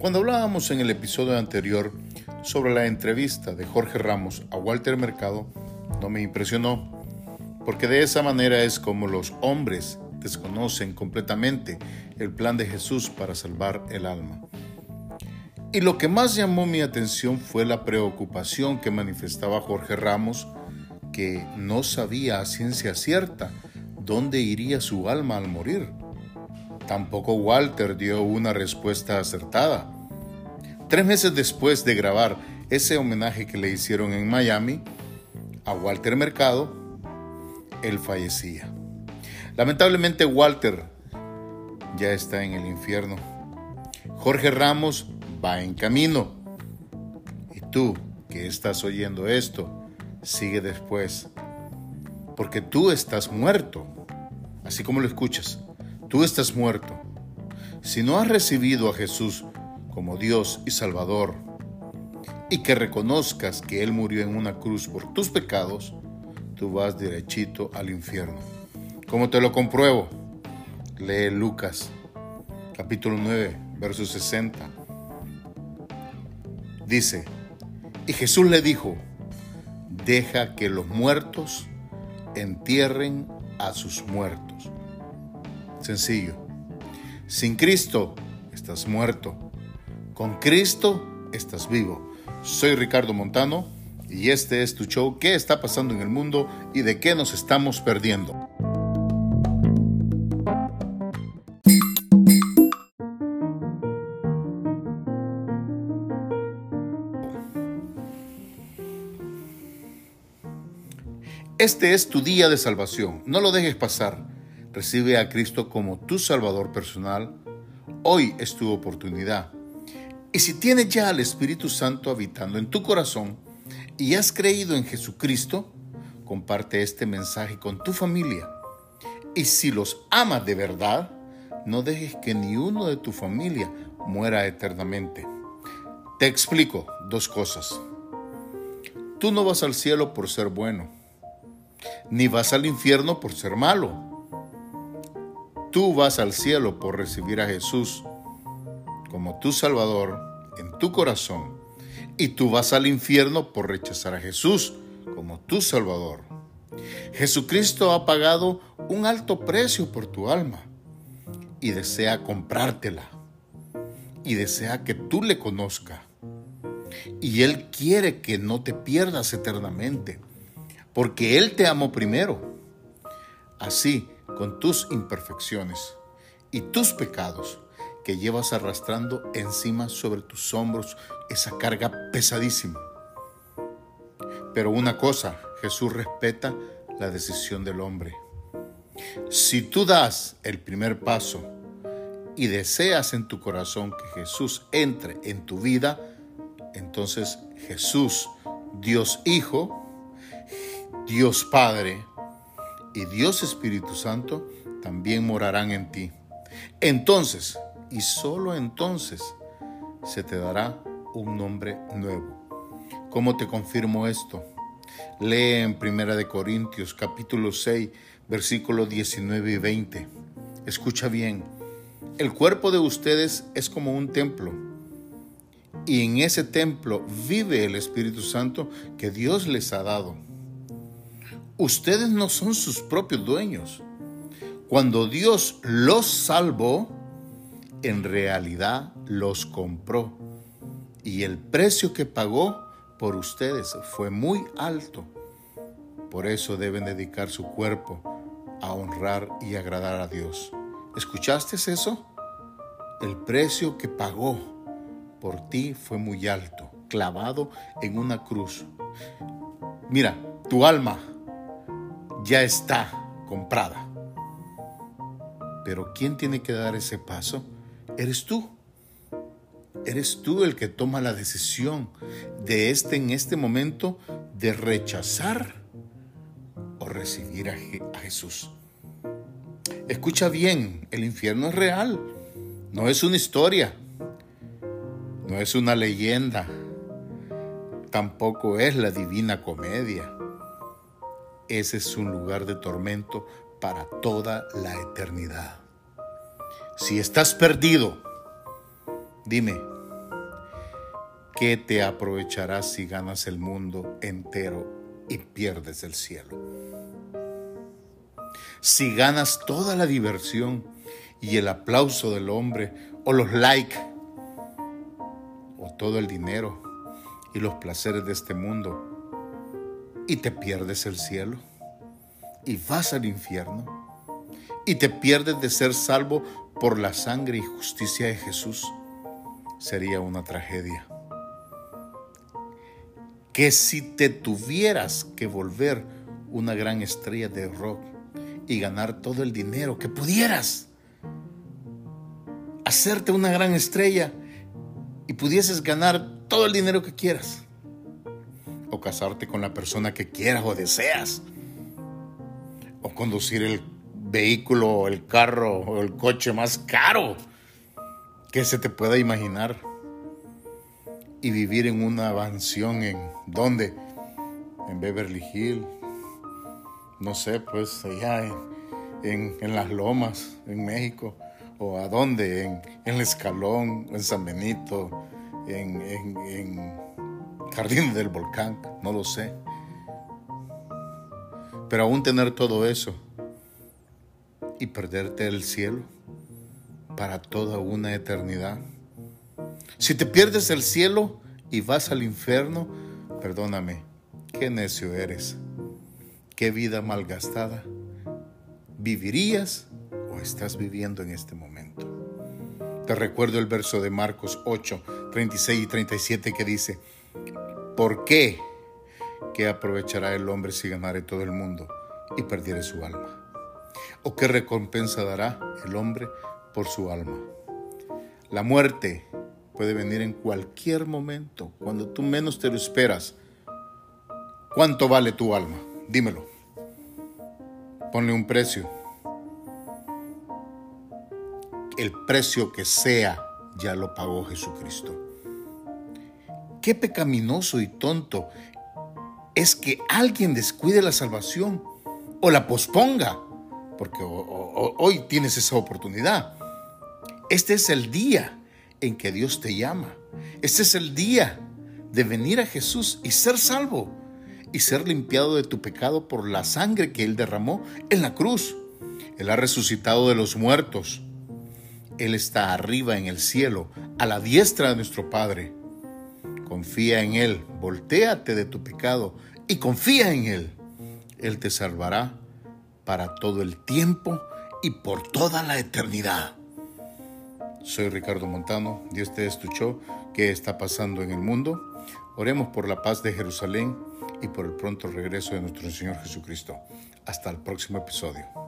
Cuando hablábamos en el episodio anterior sobre la entrevista de Jorge Ramos a Walter Mercado, no me impresionó, porque de esa manera es como los hombres desconocen completamente el plan de Jesús para salvar el alma. Y lo que más llamó mi atención fue la preocupación que manifestaba Jorge Ramos, que no sabía a ciencia cierta dónde iría su alma al morir. Tampoco Walter dio una respuesta acertada. Tres meses después de grabar ese homenaje que le hicieron en Miami a Walter Mercado, él fallecía. Lamentablemente Walter ya está en el infierno. Jorge Ramos va en camino. Y tú que estás oyendo esto, sigue después. Porque tú estás muerto. Así como lo escuchas, tú estás muerto. Si no has recibido a Jesús como Dios y Salvador, y que reconozcas que Él murió en una cruz por tus pecados, tú vas derechito al infierno. ¿Cómo te lo compruebo? Lee Lucas, capítulo 9, verso 60. Dice, y Jesús le dijo, deja que los muertos entierren a sus muertos. Sencillo. Sin Cristo estás muerto. Con Cristo estás vivo. Soy Ricardo Montano y este es tu show ¿Qué está pasando en el mundo y de qué nos estamos perdiendo? Este es tu día de salvación. No lo dejes pasar. Recibe a Cristo como tu Salvador personal. Hoy es tu oportunidad. Y si tienes ya al Espíritu Santo habitando en tu corazón y has creído en Jesucristo, comparte este mensaje con tu familia. Y si los amas de verdad, no dejes que ni uno de tu familia muera eternamente. Te explico dos cosas. Tú no vas al cielo por ser bueno ni vas al infierno por ser malo. Tú vas al cielo por recibir a Jesús como tu Salvador en tu corazón. Y tú vas al infierno por rechazar a Jesús como tu Salvador. Jesucristo ha pagado un alto precio por tu alma y desea comprártela. Y desea que tú le conozcas. Y Él quiere que no te pierdas eternamente porque Él te amó primero. Así, con tus imperfecciones y tus pecados que llevas arrastrando encima sobre tus hombros esa carga pesadísima. Pero una cosa, Jesús respeta la decisión del hombre. Si tú das el primer paso y deseas en tu corazón que Jesús entre en tu vida, entonces Jesús, Dios Hijo, Dios Padre y Dios Espíritu Santo también morarán en ti. Entonces, y solo entonces, se te dará un nombre nuevo. ¿Cómo te confirmo esto? Lee en Primera de Corintios capítulo 6, versículos 19 y 20. Escucha bien. El cuerpo de ustedes es como un templo. Y en ese templo vive el Espíritu Santo que Dios les ha dado. Ustedes no son sus propios dueños. Cuando Dios los salvó, en realidad los compró. Y el precio que pagó por ustedes fue muy alto. Por eso deben dedicar su cuerpo a honrar y agradar a Dios. ¿Escuchaste eso? El precio que pagó por ti fue muy alto, clavado en una cruz. Mira, tu alma ya está comprada. Pero ¿quién tiene que dar ese paso? Eres tú. Eres tú el que toma la decisión de este en este momento de rechazar o recibir a, a Jesús. Escucha bien, el infierno es real, no es una historia, no es una leyenda, tampoco es la divina comedia ese es un lugar de tormento para toda la eternidad. Si estás perdido, dime, ¿qué te aprovecharás si ganas el mundo entero y pierdes el cielo? Si ganas toda la diversión y el aplauso del hombre o los likes o todo el dinero y los placeres de este mundo y te pierdes el cielo y vas al infierno y te pierdes de ser salvo por la sangre y justicia de Jesús, sería una tragedia. Que si te tuvieras que volver una gran estrella de rock y ganar todo el dinero que pudieras, hacerte una gran estrella y pudieses ganar todo el dinero que quieras, o casarte con la persona que quieras o deseas, o conducir el vehículo, el carro o el coche más caro que se te pueda imaginar. Y vivir en una mansión en ¿dónde? En Beverly Hills. No sé, pues allá en, las lomas, en México. ¿O a dónde? En, el Escalón, en San Benito, en, en, Jardín del Volcán, no lo sé. Pero aún tener todo eso y perderte el cielo para toda una eternidad. Si te pierdes el cielo y vas al infierno, perdóname, qué necio eres, qué vida malgastada vivirías o estás viviendo en este momento. Te recuerdo el verso de Marcos 8, 36 y 37 que dice, ¿por qué? ¿Qué aprovechará el hombre si ganare todo el mundo y perdiere su alma? ¿O qué recompensa dará el hombre por su alma? La muerte puede venir en cualquier momento, cuando tú menos te lo esperas. ¿Cuánto vale tu alma? Dímelo. Ponle un precio. El precio que sea ya lo pagó Jesucristo. Qué pecaminoso y tonto es que alguien descuide la salvación o la posponga porque hoy tienes esa oportunidad. Este es el día en que Dios te llama. Este es el día de venir a Jesús y ser salvo y ser limpiado de tu pecado por la sangre que Él derramó en la cruz. Él ha resucitado de los muertos. Él está arriba en el cielo, a la diestra de nuestro Padre. Confía en Él, volteate de tu pecado y confía en Él. Él te salvará para todo el tiempo y por toda la eternidad. Soy Ricardo Montano, Dios te escuchó. ¿Qué está pasando en el mundo? Oremos por la paz de Jerusalén y por el pronto regreso de nuestro Señor Jesucristo. Hasta el próximo episodio.